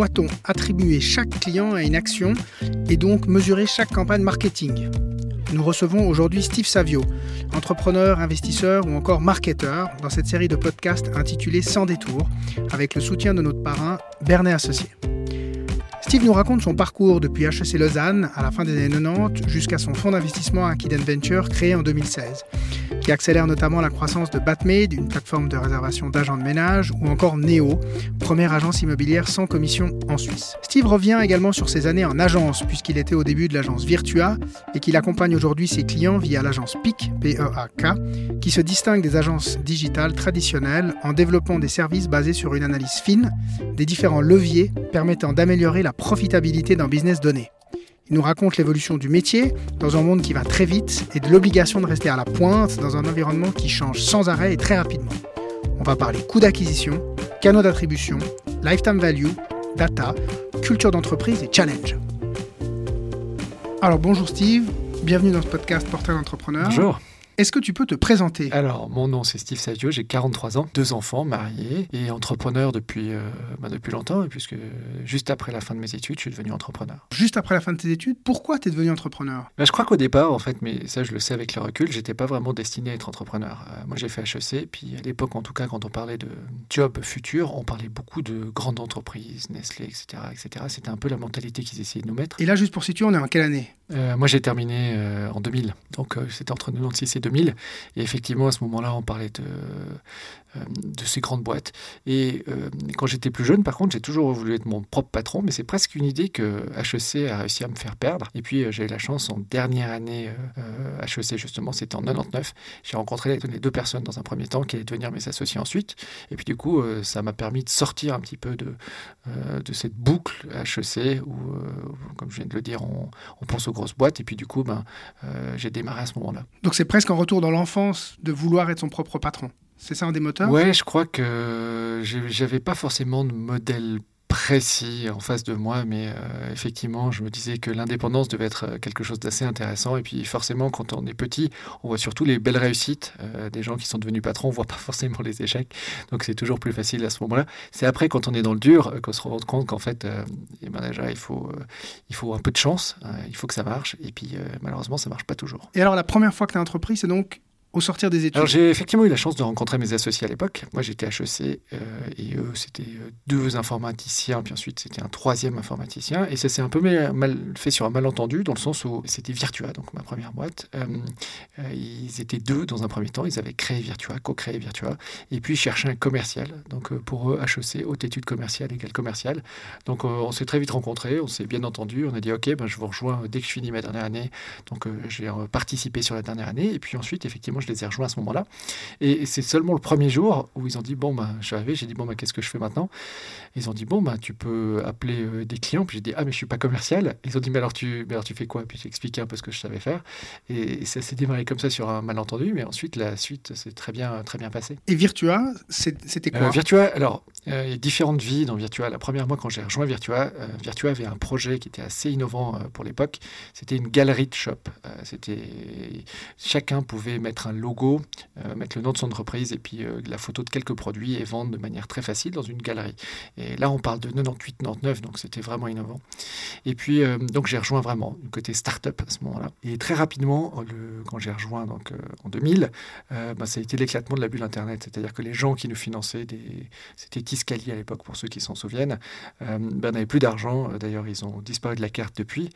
doit-on attribuer chaque client à une action et donc mesurer chaque campagne marketing? Nous recevons aujourd'hui Steve Savio, entrepreneur, investisseur ou encore marketeur dans cette série de podcasts intitulée Sans détour, avec le soutien de notre parrain Bernet Associé. Steve nous raconte son parcours depuis HEC Lausanne à la fin des années 90 jusqu'à son fonds d'investissement Akiden Venture créé en 2016 qui accélère notamment la croissance de Batmade, une plateforme de réservation d'agents de ménage, ou encore Neo, première agence immobilière sans commission en Suisse. Steve revient également sur ses années en agence, puisqu'il était au début de l'agence Virtua et qu'il accompagne aujourd'hui ses clients via l'agence PIC, P-E-A-K, qui se distingue des agences digitales traditionnelles en développant des services basés sur une analyse fine des différents leviers permettant d'améliorer la profitabilité d'un business donné. Il nous raconte l'évolution du métier dans un monde qui va très vite et de l'obligation de rester à la pointe dans un environnement qui change sans arrêt et très rapidement. On va parler coût d'acquisition, canaux d'attribution, lifetime value, data, culture d'entreprise et challenge. Alors bonjour Steve, bienvenue dans ce podcast Portrait d'entrepreneur. Bonjour. Est-ce que tu peux te présenter? Alors, mon nom c'est Steve Savio, j'ai 43 ans, deux enfants, mariés et entrepreneur depuis, euh, bah, depuis longtemps, puisque juste après la fin de mes études, je suis devenu entrepreneur. Juste après la fin de tes études, pourquoi tu es devenu entrepreneur? Bah, Je crois qu'au départ, en fait, mais ça je le sais avec le recul, j'étais pas vraiment destiné à être entrepreneur. Euh, moi j'ai fait HEC, puis à l'époque en tout cas, quand on parlait de job futur, on parlait beaucoup de grandes entreprises, Nestlé, etc. etc. C'était un peu la mentalité qu'ils essayaient de nous mettre. Et là, juste pour situer, on est en quelle année? Euh, Moi j'ai terminé en 2000, donc c'était entre 96 et 2000. Et effectivement, à ce moment-là, on parlait de, de ces grandes boîtes. Et euh, quand j'étais plus jeune, par contre, j'ai toujours voulu être mon propre patron, mais c'est presque une idée que HEC a réussi à me faire perdre. Et puis, euh, j'ai eu la chance, en dernière année HEC, justement, c'était en 99, j'ai rencontré les deux personnes dans un premier temps qui allaient devenir mes associés ensuite. Et puis, du coup, ça m'a permis de sortir un petit peu de, de cette boucle HEC où, comme je viens de le dire, on, on pense aux grosses boîtes. Et puis, du coup, ben, j'ai démarré à ce moment-là. Donc, c'est presque un retour dans l'enfance de vouloir être son propre patron. C'est ça un des moteurs? Ouais, je crois que j'avais pas forcément de modèle précis en face de moi, mais euh, effectivement, je me disais que l'indépendance devait être euh, quelque chose d'assez intéressant. Et puis forcément, quand on est petit, on voit surtout les belles réussites euh, des gens qui sont devenus patrons, on voit pas forcément les échecs. Donc c'est toujours plus facile à ce moment-là. C'est après, quand on est dans le dur, qu'on se rend compte qu'en fait, eh ben déjà, il faut, il faut un peu de chance, il faut que ça marche. Et puis malheureusement, ça marche pas toujours. Et alors, la première fois que tu as entrepris, c'est donc au sortir des études Alors j'ai effectivement eu la chance de rencontrer mes associés à l'époque. Moi j'étais HEC euh, et eux c'était euh, deux informaticiens, puis ensuite c'était un troisième informaticien. Et ça s'est un peu mal fait sur un malentendu dans le sens où c'était Virtua, donc ma première boîte. Euh, ils étaient deux dans un premier temps, ils avaient créé Virtua, co-créé Virtua, et puis cherchaient un commercial. Donc pour eux HEC, haute étude commerciale égale commercial. Donc on s'est très vite rencontrés, on s'est bien entendu, on a dit ok, ben, je vous rejoins dès que je finis ma dernière année. Donc j'ai participé sur la dernière année, et puis ensuite effectivement je les ai rejoints à ce moment-là. Et c'est seulement le premier jour où ils ont dit Bon, bah, je suis arrivé, j'ai dit Bon, bah, qu'est-ce que je fais maintenant? Ils ont dit Bon, bah, tu peux appeler euh, des clients. Puis j'ai dit Ah, mais je suis pas commercial. Ils ont dit Mais alors, tu, mais alors, tu fais quoi? Puis j'ai expliqué un peu ce que je savais faire. Et, ça s'est démarré comme ça sur un malentendu. Mais ensuite, la suite s'est très bien, très bien passée. Et Virtua, c'était quoi? Euh, Virtua, alors, euh, il y a différentes vies dans Virtua. La première, moi, quand j'ai rejoint Virtua, Virtua avait un projet qui était assez innovant pour l'époque. C'était une galerie de shop. c'était chacun pouvait mettre logo, euh, mettre le nom de son entreprise et puis euh, la photo de quelques produits et vendre de manière très facile dans une galerie. Et là, on parle de 98-99, donc c'était vraiment innovant. Et puis, euh, donc j'ai rejoint vraiment du côté start-up à ce moment-là. Et très rapidement, le, quand j'ai rejoint donc, en 2000, bah, ça a été l'éclatement de la bulle Internet. C'est-à-dire que les gens qui nous finançaient, c'était Tiscali à l'époque pour ceux qui s'en souviennent, ben, n'avaient plus d'argent. D'ailleurs, ils ont disparu de la carte depuis.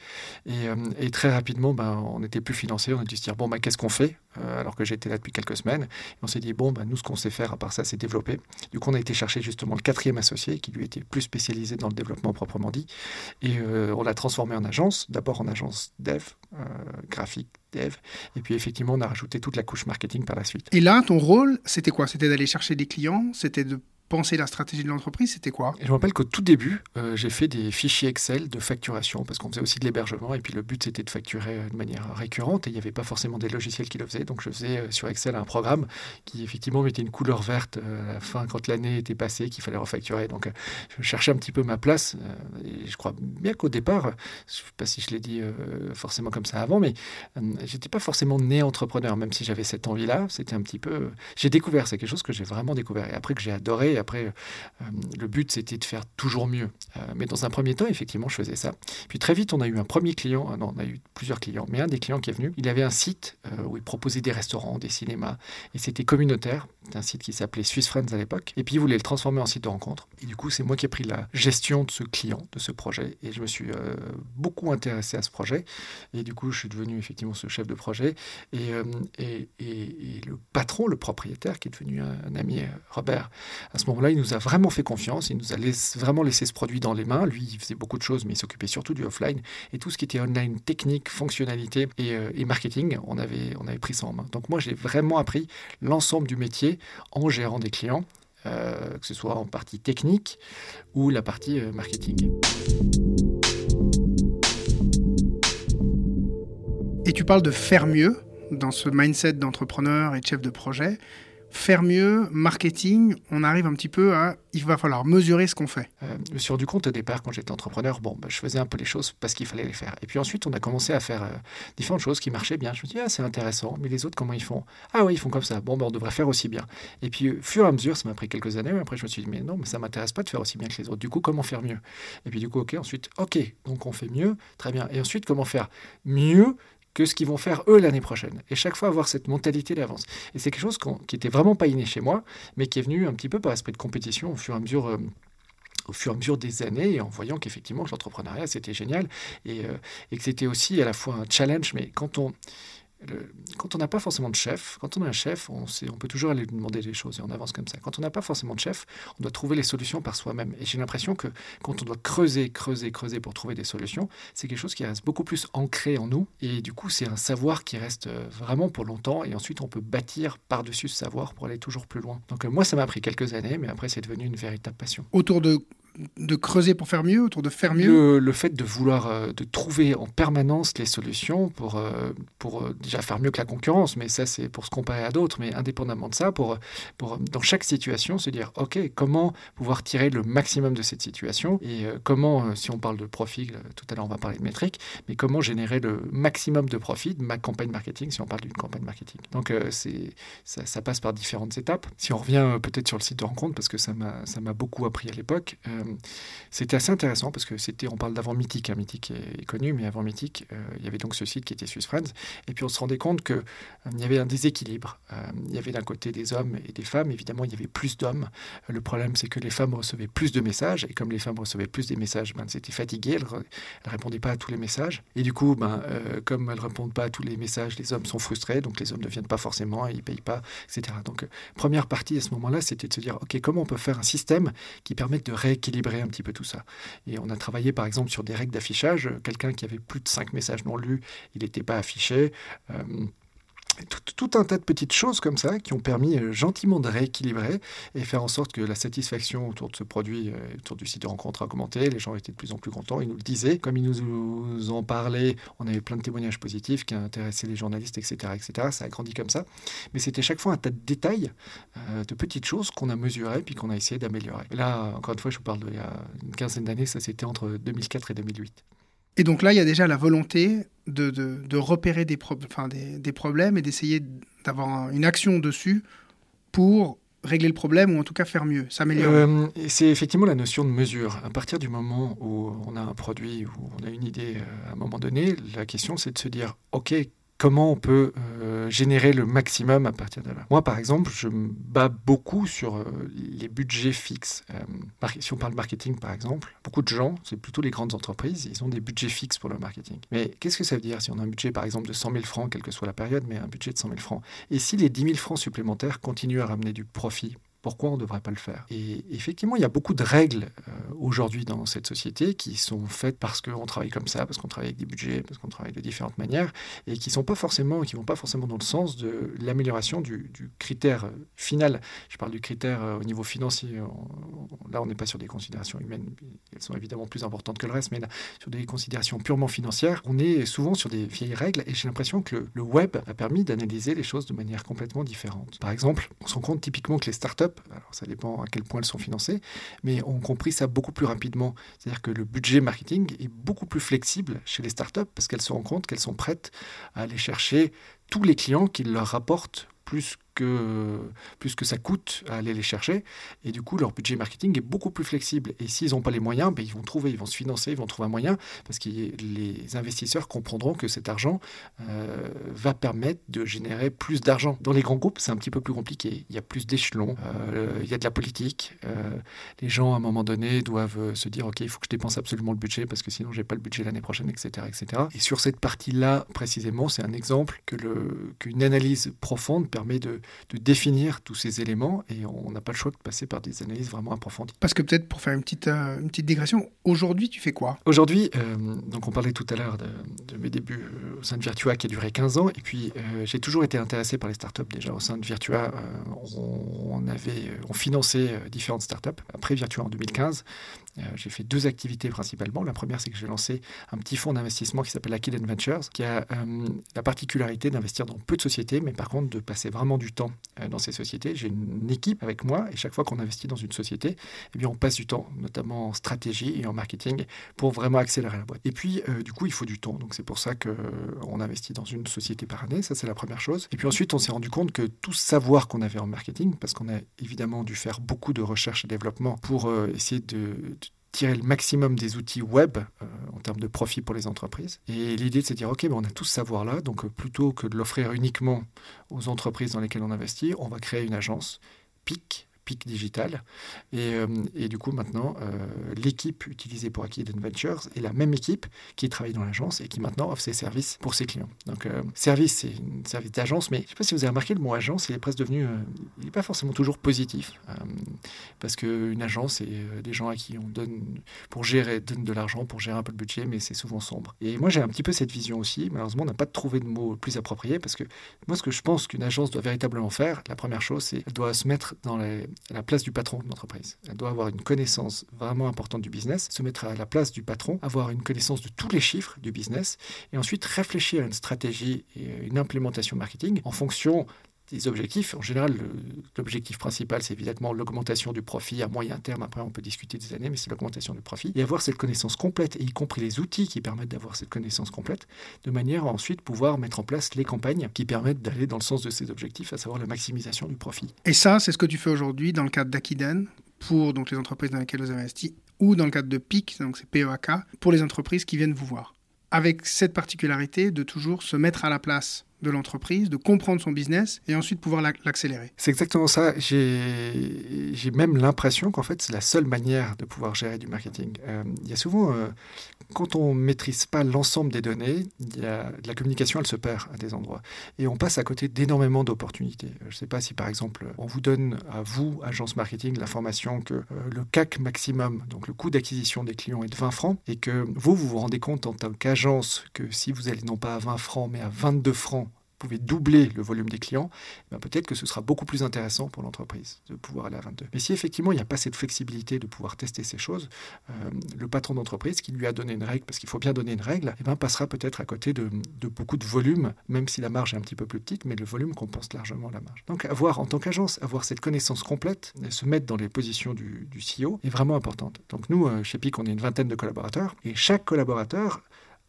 Et, très rapidement, ben, on n'était plus financé. On a dû se dire, bon, ben, qu'est-ce qu'on fait Alors que j'étais là depuis quelques semaines. on s'est dit, bon, ben, nous, ce qu'on sait faire, à part ça, c'est développer. Du coup, on a été chercher justement le quatrième associé qui lui était plus spécialisé dans le développement proprement dit. Et euh, on l'a transformé en agence, d'abord en agence dev, euh, graphique, dev. Et puis effectivement, on a rajouté toute la couche marketing par la suite. Et là, ton rôle, c'était quoi? C'était d'aller chercher des clients? C'était de penser la stratégie de l'entreprise, c'était quoi? Je me rappelle qu'au tout début, euh, j'ai fait des fichiers Excel de facturation parce qu'on faisait aussi de l'hébergement et puis le but c'était de facturer euh, de manière récurrente et il n'y avait pas forcément des logiciels qui le faisaient. Donc je faisais euh, sur Excel un programme qui effectivement mettait une couleur verte à la fin quand l'année était passée qu'il fallait refacturer. Donc je cherchais un petit peu ma place et je crois bien qu'au départ, je ne sais pas si je l'ai dit forcément comme ça avant, mais j'étais pas forcément né entrepreneur, même si j'avais cette envie-là. C'était un petit peu. J'ai découvert, c'est quelque chose que j'ai vraiment découvert et après que j'ai adoré Après, le but, c'était de faire toujours mieux. mais dans un premier temps, effectivement, je faisais ça. Puis très vite, on a eu un premier client. non, on a eu plusieurs clients, mais un des clients qui est venu, il avait un site où il proposait des restaurants, des cinémas, et c'était communautaire. C'était un site qui s'appelait Swiss Friends à l'époque. Et puis, il voulait le transformer en site de rencontre. Et du coup, c'est moi qui ai pris la gestion de ce client, de ce projet. Et je me suis beaucoup intéressé à ce projet. Et du coup, je suis devenu effectivement ce chef de projet. Et, euh, et, et, le patron, le propriétaire, qui est devenu un, ami, euh, Robert, à ce moment-là, il nous a vraiment fait confiance. Il nous a vraiment laissé ce produit dans les mains. Lui, il faisait beaucoup de choses, mais il s'occupait surtout du offline. Et tout ce qui était online, technique, fonctionnalité et, euh, marketing, on avait, on avait pris ça en main. Donc moi, j'ai vraiment appris l'ensemble du métier en gérant des clients. que ce soit en partie technique ou la partie marketing. Et tu parles de faire mieux dans ce mindset d'entrepreneur et de chef de projet. Faire mieux, marketing, on arrive un petit peu à il va falloir mesurer ce qu'on fait. Euh, suis rendu compte au départ, quand j'étais entrepreneur, bon, bah, je faisais un peu les choses parce qu'il fallait les faire. Et puis ensuite, on a commencé à faire euh, différentes choses qui marchaient bien. Je me dit, ah, c'est intéressant, mais les autres, comment ils font? Ah oui, ils font comme ça. Bon, bah, on devrait faire aussi bien. Et puis, au fur et à mesure, ça m'a pris quelques années, mais après, je me suis dit, mais non, mais ça m'intéresse pas de faire aussi bien que les autres. Du coup, comment faire mieux? Et puis, du coup, ok, ensuite, ok, donc on fait mieux, très bien. Et ensuite, comment faire mieux? Que ce qu'ils vont faire eux l'année prochaine. Et chaque fois avoir cette mentalité d'avance. Et c'est quelque chose qui n'était vraiment pas inné chez moi, mais qui est venu un petit peu par esprit de compétition au fur et à mesure. Euh, au fur et à mesure des années, en voyant qu'effectivement l'entrepreneuriat c'était génial et, euh, et que c'était aussi à la fois un challenge, mais quand on, quand on n'a pas forcément de chef, quand on a un chef, on, peut toujours aller lui demander des choses et on avance comme ça. Quand on n'a pas forcément de chef, on doit trouver les solutions par soi-même. Et j'ai l'impression que quand on doit creuser, creuser, creuser pour trouver des solutions, c'est quelque chose qui reste beaucoup plus ancré en nous. Et du coup, c'est un savoir qui reste euh, vraiment pour longtemps. Et ensuite, on peut bâtir par-dessus ce savoir pour aller toujours plus loin. Donc euh, moi, ça m'a pris quelques années, mais après, c'est devenu une véritable passion. Autour de de creuser pour faire mieux, autour de faire mieux Le, fait de vouloir, euh, de trouver en permanence les solutions pour, euh, pour euh, déjà faire mieux que la concurrence, mais ça c'est pour se comparer à d'autres, mais indépendamment de ça, pour, pour dans chaque situation se dire, OK, comment pouvoir tirer le maximum de cette situation et comment, si on parle de profit, tout à l'heure on va parler de métriques, mais comment générer le maximum de profit de ma campagne marketing si on parle d'une campagne marketing. Donc c'est ça, ça, passe par différentes étapes. Si on revient peut-être sur le site de rencontre, parce que ça m'a beaucoup appris à l'époque, c'était assez intéressant parce que c'était, on parle d'avant Mythique, hein, Mythique est, connu, mais avant Mythique, euh, il y avait donc ce site qui était Swiss Friends, et puis on se rendait compte qu'il euh, y avait un déséquilibre. il y avait d'un côté des hommes et des femmes, évidemment il y avait plus d'hommes. le problème c'est que les femmes recevaient plus de messages, et comme les femmes recevaient plus des messages, ben, c'était fatigué, elles ne répondaient pas à tous les messages, et du coup, ben, comme elles ne répondent pas à tous les messages, les hommes sont frustrés, donc les hommes ne viennent pas forcément, ils ne payent pas, etc. Donc première partie à ce moment-là, c'était de se dire, OK, comment on peut faire un système qui permette de rééquilibrer un petit peu tout ça. Et on a travaillé par exemple sur des règles d'affichage. Quelqu'un qui avait plus de 5 messages non lus, il n'était pas affiché. Euh, tout, un tas de petites choses comme ça qui ont permis euh, gentiment de rééquilibrer et faire en sorte que la satisfaction autour de ce produit, euh, autour du site de rencontre a augmenté. Les gens étaient de plus en plus contents, ils nous le disaient. Comme ils nous en parlaient, on avait plein de témoignages positifs qui intéressaient les journalistes, etc. etc. Ça a grandi comme ça. Mais c'était chaque fois un tas de détails, euh, de petites choses qu'on a mesurées puis qu'on a essayé d'améliorer. Là, encore une fois, je vous parle d'il y a une quinzaine d'années, ça c'était entre 2004 et 2008. Et donc là, il y a déjà la volonté de, de, repérer des, problèmes et d'essayer d'avoir une action dessus pour régler le problème ou en tout cas faire mieux, s'améliorer. Euh, c'est effectivement la notion de mesure. À partir du moment où on a un produit, où on a une idée euh, à un moment donné, la question c'est de se dire, OK, comment on peut euh, générer le maximum à partir de là. Moi, par exemple, je me bats beaucoup sur euh, les budgets fixes. Euh, si on parle marketing, par exemple, beaucoup de gens, c'est plutôt les grandes entreprises, ils ont des budgets fixes pour le marketing. Mais qu'est-ce que ça veut dire si on a un budget, par exemple, de 100 000 francs, quelle que soit la période, mais un budget de 100 000 francs? Et si les 10 000 francs supplémentaires continuent à ramener du profit pourquoi on ne devrait pas le faire Et effectivement, il y a beaucoup de règles euh, aujourd'hui dans cette société qui sont faites parce qu'on travaille comme ça, parce qu'on travaille avec des budgets, parce qu'on travaille de différentes manières, et qui sont vont pas forcément dans le sens de l'amélioration du, critère final. Je parle du critère euh, au niveau financier. là, on n'est pas sur des considérations humaines, elles sont évidemment plus importantes que le reste, mais là, sur des considérations purement financières, on est souvent sur des vieilles règles, et j'ai l'impression que le, web a permis d'analyser les choses de manière complètement différente. Par exemple, on se rend compte typiquement que les startups alors ça dépend à quel point elles sont financées, mais on compris ça beaucoup plus rapidement. C'est-à-dire que le budget marketing est beaucoup plus flexible chez les startups parce qu'elles se rendent compte qu'elles sont prêtes à aller chercher tous les clients qui leur rapportent plus que, plus que ça coûte à aller les chercher. Et du coup, leur budget marketing est beaucoup plus flexible. Et s'ils n'ont pas les moyens, ben, ils vont trouver, ils vont se financer, ils vont trouver un moyen, parce que les investisseurs comprendront que cet argent euh, va permettre de générer plus d'argent. Dans les grands groupes, c'est un petit peu plus compliqué. Il y a plus d'échelons, euh, il y a de la politique. Euh, les gens, à un moment donné, doivent se dire, OK, il faut que je dépense absolument le budget, parce que sinon, je n'ai pas le budget l'année prochaine, etc., etc. Et sur cette partie-là, précisément, c'est un exemple que qu'une analyse profonde permet de, de définir tous ces éléments et on n'a pas le choix de passer par des analyses vraiment approfondies. Parce que peut-être pour faire une petite, euh, une petite digression, aujourd'hui tu fais quoi? Aujourd'hui, euh, donc on parlait tout à l'heure de, mes débuts euh, au sein de Virtua qui a duré 15 ans et puis j'ai toujours été intéressé par les startups déjà au sein de Virtua. on, avait, on finançait différentes startups. Après Virtua en 2015, j'ai fait deux activités principalement. La première, c'est que j'ai lancé un petit fonds d'investissement qui s'appelle Aquila Ventures, qui a la particularité d'investir dans peu de sociétés, mais par contre de passer vraiment du temps euh, dans ces sociétés. J'ai une équipe avec moi et chaque fois qu'on investit dans une société, eh bien, on passe du temps, notamment en stratégie et en marketing, pour vraiment accélérer la boîte. Et puis, euh, du coup, il faut du temps. Donc, c'est pour ça qu'on euh, investit dans une société par année. Ça, c'est la première chose. Et puis ensuite, on s'est rendu compte que tout savoir qu'on avait en marketing, parce qu'on a évidemment dû faire beaucoup de recherche et développement pour essayer de tirer le maximum des outils web euh, en termes de profit pour les entreprises. Et l'idée, c'est de dire, OK, ben, on a tout ce savoir-là, donc euh, plutôt que de l'offrir uniquement aux entreprises dans lesquelles on investit, on va créer une agence PIC, PIC Digital. Et, euh, et, du coup, maintenant, euh, l'équipe utilisée pour Akid Ventures est la même équipe qui travaille dans l'agence et qui maintenant offre ses services pour ses clients. Donc, euh, service, c'est un service d'agence, mais je ne sais pas si vous avez remarqué, le mot agence, il est presque devenu, il n'est pas forcément toujours positif. parce qu'une agence, c'est des gens à qui on donne, pour gérer, donne de l'argent, pour gérer un peu le budget, mais c'est souvent sombre. Et moi, j'ai un petit peu cette vision aussi. Malheureusement, on n'a pas trouvé de mot plus approprié parce que moi, ce que je pense qu'une agence doit véritablement faire, la première chose, c'est qu'elle doit se mettre dans les, à la place du patron de l'entreprise. Elle doit avoir une connaissance vraiment importante du business, se mettre à la place du patron, avoir une connaissance de tous les chiffres du business, et ensuite réfléchir à une stratégie et une implémentation marketing en fonction des objectifs. En général, l'objectif principal, c'est évidemment l'augmentation du profit à moyen terme. Après, on peut discuter des années, mais c'est l'augmentation du profit. Et avoir cette connaissance complète, y compris les outils qui permettent d'avoir cette connaissance complète, de manière à ensuite pouvoir mettre en place les campagnes qui permettent d'aller dans le sens de ces objectifs, à savoir la maximisation du profit. Et ça, c'est ce que tu fais aujourd'hui dans le cadre d'Akiden, pour donc les entreprises dans lesquelles vous avez investi, ou dans le cadre de PIC, donc c'est PEAK, pour les entreprises qui viennent vous voir. Avec cette particularité de toujours se mettre à la place de l'entreprise, de comprendre son business et ensuite pouvoir l'accélérer. C'est exactement ça. J'ai même l'impression qu'en fait, c'est la seule manière de pouvoir gérer du marketing. Euh, il y a souvent, euh, quand on ne maîtrise pas l'ensemble des données, y a, la communication, elle se perd à des endroits. Et on passe à côté d'énormément d'opportunités. Je ne sais pas si, par exemple, on vous donne à vous, agence marketing, l'information que euh, le CAC maximum, donc le coût d'acquisition des clients est de 20 francs, et que vous, vous vous rendez compte en tant qu'agence que si vous allez non pas à 20 francs, mais à 22 francs pouvez doubler le volume des clients, eh ben, peut-être que ce sera beaucoup plus intéressant pour l'entreprise de pouvoir aller à 22. Mais si effectivement il n'y a pas cette flexibilité de pouvoir tester ces choses, euh, le patron d'entreprise qui lui a donné une règle, parce qu'il faut bien donner une règle, eh ben, passera peut-être à côté de, beaucoup de volume, même si la marge est un petit peu plus petite, mais le volume compense largement la marge. Donc avoir en tant qu'agence, avoir cette connaissance complète, se mettre dans les positions du, du CEO est vraiment importante. Donc nous, euh, chez PIC, on est une vingtaine de collaborateurs, et chaque collaborateur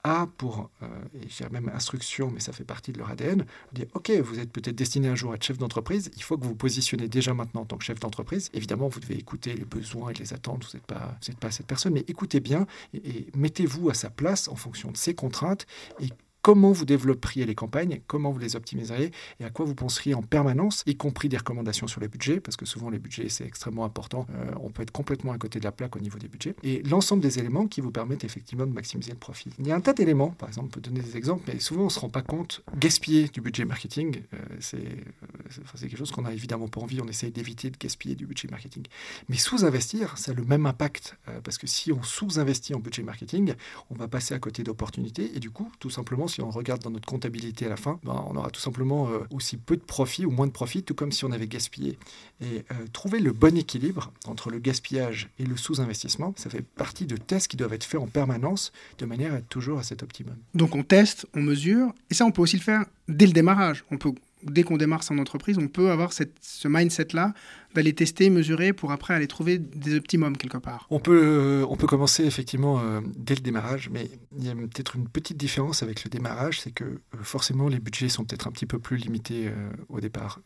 a pour, euh, et même instruction, mais ça fait partie de leur ADN, dire ok, vous êtes peut-être destiné un jour à être chef d'entreprise, il faut que vous vous positionnez déjà maintenant en tant que chef d'entreprise. Évidemment, vous devez écouter les besoins et les attentes, vous n'êtes pas, pas cette personne, mais écoutez bien et mettez-vous à sa place en fonction de ses contraintes et comment vous développeriez les campagnes, comment vous les optimiseriez et à quoi vous penseriez en permanence, y compris des recommandations sur les budgets, parce que souvent les budgets c'est extrêmement important. Euh, on peut être complètement à côté de la plaque au niveau des budgets. Et l'ensemble des éléments qui vous permettent effectivement de maximiser le profit. Il y a un tas d'éléments, par exemple, on peut donner des exemples, mais souvent on ne se rend pas compte. Gaspiller du budget marketing, euh, c'est quelque chose qu'on n'a évidemment pas envie. On essaye d'éviter de gaspiller du budget marketing. Mais sous-investir, ça a le même impact, euh, parce que si on sous-investit en budget marketing, on va passer à côté d'opportunités et du coup, tout simplement, si on regarde dans notre comptabilité à la fin, ben, on aura tout simplement euh, aussi peu de profit ou moins de profit, tout comme si on avait gaspillé. Et euh, trouver le bon équilibre entre le gaspillage et le sous-investissement, ça fait partie de tests qui doivent être faits en permanence de manière à être toujours à cet optimum. Donc on teste, on mesure, et ça on peut aussi le faire dès le démarrage. On peut dès qu'on démarre son entreprise, on peut avoir cette, ce mindset-là d'aller tester, mesurer pour après aller trouver des optimums quelque part On peut, euh, on peut commencer effectivement euh, dès le démarrage, mais il y a peut-être une petite différence avec le démarrage, c'est que euh, forcément les budgets sont peut-être un petit peu plus limités au départ.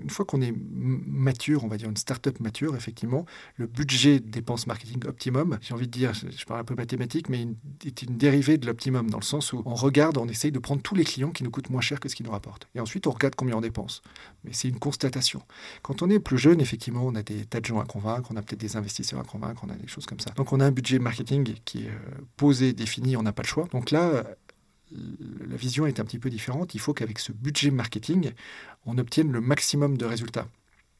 Une fois qu'on est mature, on va dire une start-up mature, effectivement, le budget de dépenses marketing optimum, j'ai envie de dire, je parle un peu mathématique, mais est une dérivée de l'optimum dans le sens où on regarde, on essaye de prendre tous les clients qui nous coûtent moins cher que ce qu'ils nous rapportent. Et ensuite, on regarde combien on dépense. Mais c'est une constatation. Quand on est plus jeune, effectivement, on a des tas de gens à convaincre, on a peut-être des investisseurs à convaincre, on a des choses comme ça. Donc on a un budget marketing qui est euh, posé, défini, on n'a pas le choix. Donc là, la vision est un petit peu différente. Il faut qu'avec ce budget marketing, on obtienne le maximum de résultats.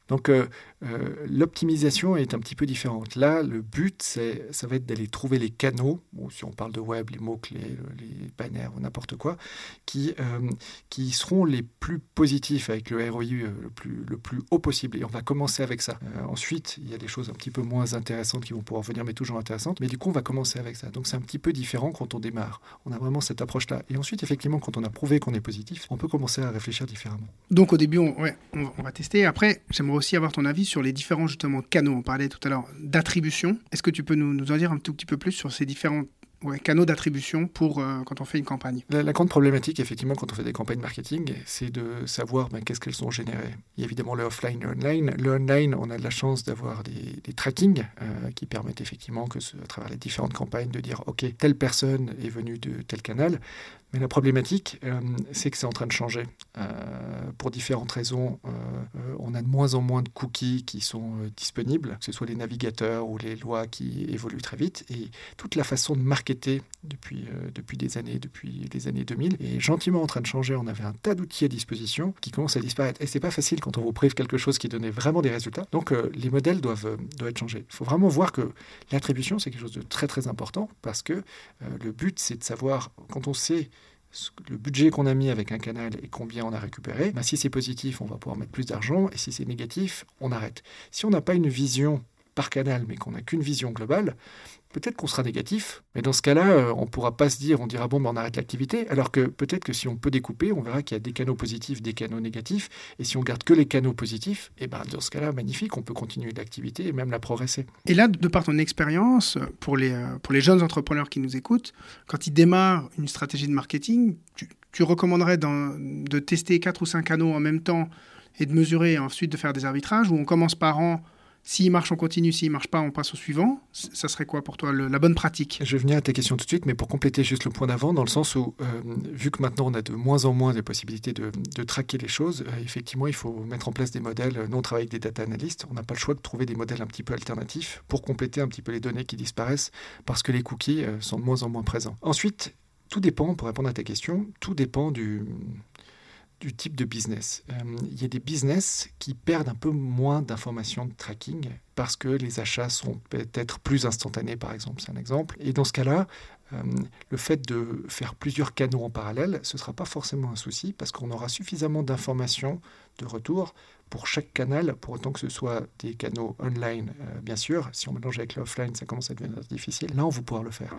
Donc euh, euh, l'optimisation est un petit peu différente. Là, le but, ça va être d'aller trouver les canaux, si on parle de web, les mots-clés, les bannières ou n'importe quoi, qui, euh, qui seront les plus positifs avec le ROI le plus, haut possible. Et on va commencer avec ça. ensuite, il y a des choses un petit peu moins intéressantes qui vont pouvoir venir, mais toujours intéressantes. Mais du coup, on va commencer avec ça. Donc c'est un petit peu différent quand on démarre. On a vraiment cette approche-là. Et ensuite, effectivement, quand on a prouvé qu'on est positif, on peut commencer à réfléchir différemment. Donc au début, on, on va tester. Après, j'aimerais aussi avoir ton avis sur les différents justement canaux. On parlait tout à l'heure d'attribution. Est-ce que tu peux nous, en dire un tout petit peu plus sur ces différents canaux d'attribution pour euh, quand on fait une campagne? La, grande problématique, effectivement, quand on fait des campagnes marketing, c'est de savoir ben, qu'est-ce qu'elles sont générées. Il y a évidemment le offline le online. Le online, on a de la chance d'avoir des, des trackings euh, qui permettent effectivement, que à travers les différentes campagnes, de dire OK, telle personne est venue de tel canal. Mais la problématique, euh, c'est que c'est en train de changer. Euh, pour différentes raisons, euh, on a de moins en moins de cookies qui sont disponibles, que ce soit les navigateurs ou les lois qui évoluent très vite. Et toute la façon de marketer depuis, depuis des années, depuis les années 2000, est gentiment en train de changer. On avait un tas d'outils à disposition qui commencent à disparaître. Et c'est pas facile quand on vous prive quelque chose qui donnait vraiment des résultats. Donc les modèles doivent, doivent être changés. Il faut vraiment voir que l'attribution, c'est quelque chose de très très important parce que le but, c'est de savoir, quand on sait le budget qu'on a mis avec un canal et combien on a récupéré, ben si c'est positif, on va pouvoir mettre plus d'argent, et si c'est négatif, on arrête. Si on n'a pas une vision par canal, mais qu'on n'a qu'une vision globale, peut-être qu'on sera négatif, mais dans ce cas-là, euh, on ne pourra pas se dire, on dira, bon, ben, on arrête l'activité, alors que peut-être que si on peut découper, on verra qu'il y a des canaux positifs, des canaux négatifs, et si on garde que les canaux positifs, et eh ben, dans ce cas-là, magnifique, on peut continuer l'activité et même la progresser. Et là, de par ton expérience, pour les, euh, pour les jeunes entrepreneurs qui nous écoutent, quand ils démarrent une stratégie de marketing, tu, recommanderais de tester quatre ou cinq canaux en même temps et de mesurer et ensuite de faire des arbitrages, ou on commence par an s'il marche, on continue. S'il marche pas, on passe au suivant. Ça serait quoi pour toi la bonne pratique? Je vais venir à ta question tout de suite, mais pour compléter juste le point d'avant, dans le sens où, euh, vu que maintenant on a de moins en moins de possibilités de, traquer les choses, euh, effectivement, il faut mettre en place des modèles. Nous, on travaille avec des data analystes. On n'a pas le choix de trouver des modèles un petit peu alternatifs pour compléter un petit peu les données qui disparaissent parce que les cookies euh, sont de moins en moins présents. Ensuite, tout dépend, pour répondre à ta question, tout dépend du, du type de business. Euh, il y a des business qui perdent un peu moins d'informations de tracking parce que les achats sont peut-être plus instantanés, par exemple, c'est un exemple. Et dans ce cas-là, euh, le fait de faire plusieurs canaux en parallèle, ce ne sera pas forcément un souci parce qu'on aura suffisamment d'informations de retour pour chaque canal, pour autant que ce soit des canaux online, euh, bien sûr. Si on mélange avec l'offline, ça commence à devenir difficile. Là, on va pouvoir le faire.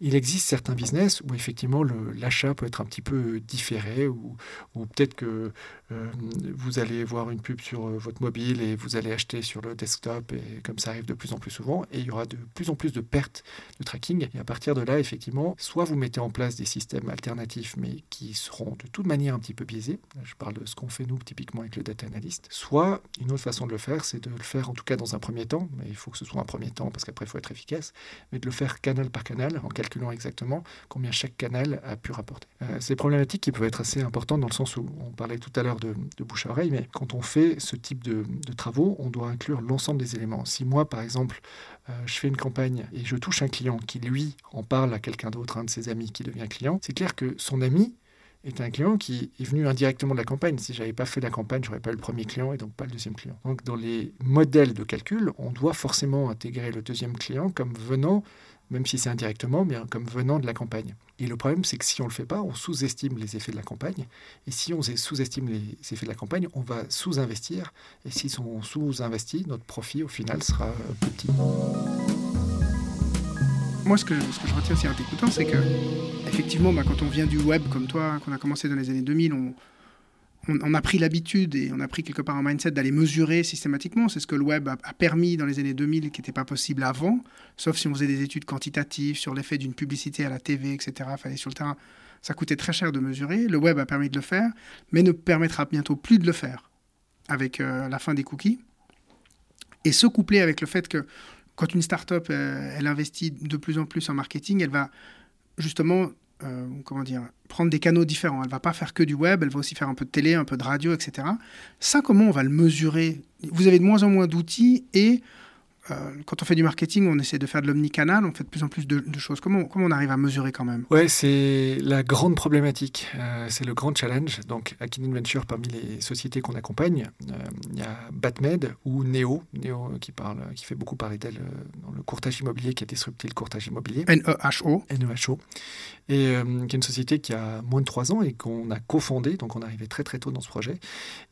Il existe certains business où effectivement l'achat peut être un petit peu différé, ou, peut-être que euh, vous allez voir une pub sur euh, votre mobile et vous allez acheter sur le desktop, et comme ça arrive de plus en plus souvent, et il y aura de plus en plus de pertes de tracking. Et à partir de là, effectivement, soit vous mettez en place des systèmes alternatifs, mais qui seront de toute manière un petit peu biaisés. Je parle de ce qu'on fait nous typiquement avec le data analyst. Soit une autre façon de le faire, c'est de le faire en tout cas dans un premier temps, mais il faut que ce soit un premier temps parce qu'après il faut être efficace, mais de le faire canal par canal en calculant exactement combien chaque canal a pu rapporter. Euh, c'est problématique qui peuvent être assez importantes dans le sens où on parlait tout à l'heure de, bouche à oreille, mais quand on fait ce type de, travaux, on doit inclure l'ensemble des éléments. Si moi, par exemple, euh, je fais une campagne et je touche un client qui, lui, en parle à quelqu'un d'autre, un de ses amis qui devient client, c'est clair que son ami est un client qui est venu indirectement de la campagne. Si j'avais pas fait la campagne, j'aurais pas eu le premier client et donc pas le deuxième client. Donc dans les modèles de calcul, on doit forcément intégrer le deuxième client comme venant même si c'est indirectement, mais comme venant de la campagne. Et le problème, c'est que si on ne le fait pas, on sous-estime les effets de la campagne. Et si on sous-estime les effets de la campagne, on va sous-investir. Et si on sous-investit, notre profit, au final, sera petit. Moi, ce que, ce que je retiens aussi en c'est que, effectivement, bah, quand on vient du web comme toi, qu'on a commencé dans les années 2000, on, on, a pris l'habitude et on a pris quelque part un mindset d'aller mesurer systématiquement. C'est ce que le web a, permis dans les années 2000 qui n'était pas possible avant, sauf si on faisait des études quantitatives sur l'effet d'une publicité à la TV, etc. Fallait sur le terrain. Ça coûtait très cher de mesurer. Le web a permis de le faire, mais ne permettra bientôt plus de le faire avec euh, la fin des cookies. Et ce couplé avec le fait que quand une startup euh, elle investit de plus en plus en marketing, elle va justement euh, prendre des canaux différents. Elle va pas faire que du web, elle va aussi faire un peu de télé, un peu de radio, etc. Ça, comment on va le mesurer? Vous avez de moins en moins d'outils et quand on fait du marketing, on essaie de faire de l'omnicanal, on fait de plus en plus de, choses. Comment, comment on arrive à mesurer quand même? Ouais, c'est la grande problématique, euh, c'est le grand challenge. Donc, à Kin Venture, parmi les sociétés qu'on accompagne, euh, il y a Batmed ou Neo, Neo qui, parle, qui fait beaucoup parler d'elle dans le courtage immobilier, qui a disrupté le courtage immobilier. N-E-H-O. N-E-H-O. Et qui est une société qui a moins de 3 ans et qu'on a cofondé, donc on arrivé très très tôt dans ce projet.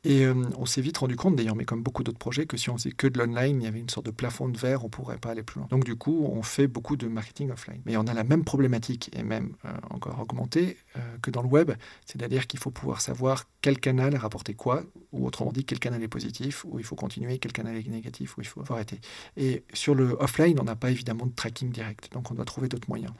Et on s'est vite rendu compte, d'ailleurs, mais comme beaucoup d'autres projets, que si on faisait que de l'online, il y avait une sorte de plafond de verre, on pourrait pas aller plus loin. Donc du coup, on fait beaucoup de marketing offline. Mais on a la même problématique, et même euh, encore augmentée, euh, que dans le web, c'est-à-dire qu'il faut pouvoir savoir quel canal rapporter quoi, ou autrement dit, quel canal est positif, où il faut continuer, quel canal est négatif, où il faut, arrêter. Et sur le offline, on n'a pas évidemment de tracking direct, donc on doit trouver d'autres moyens.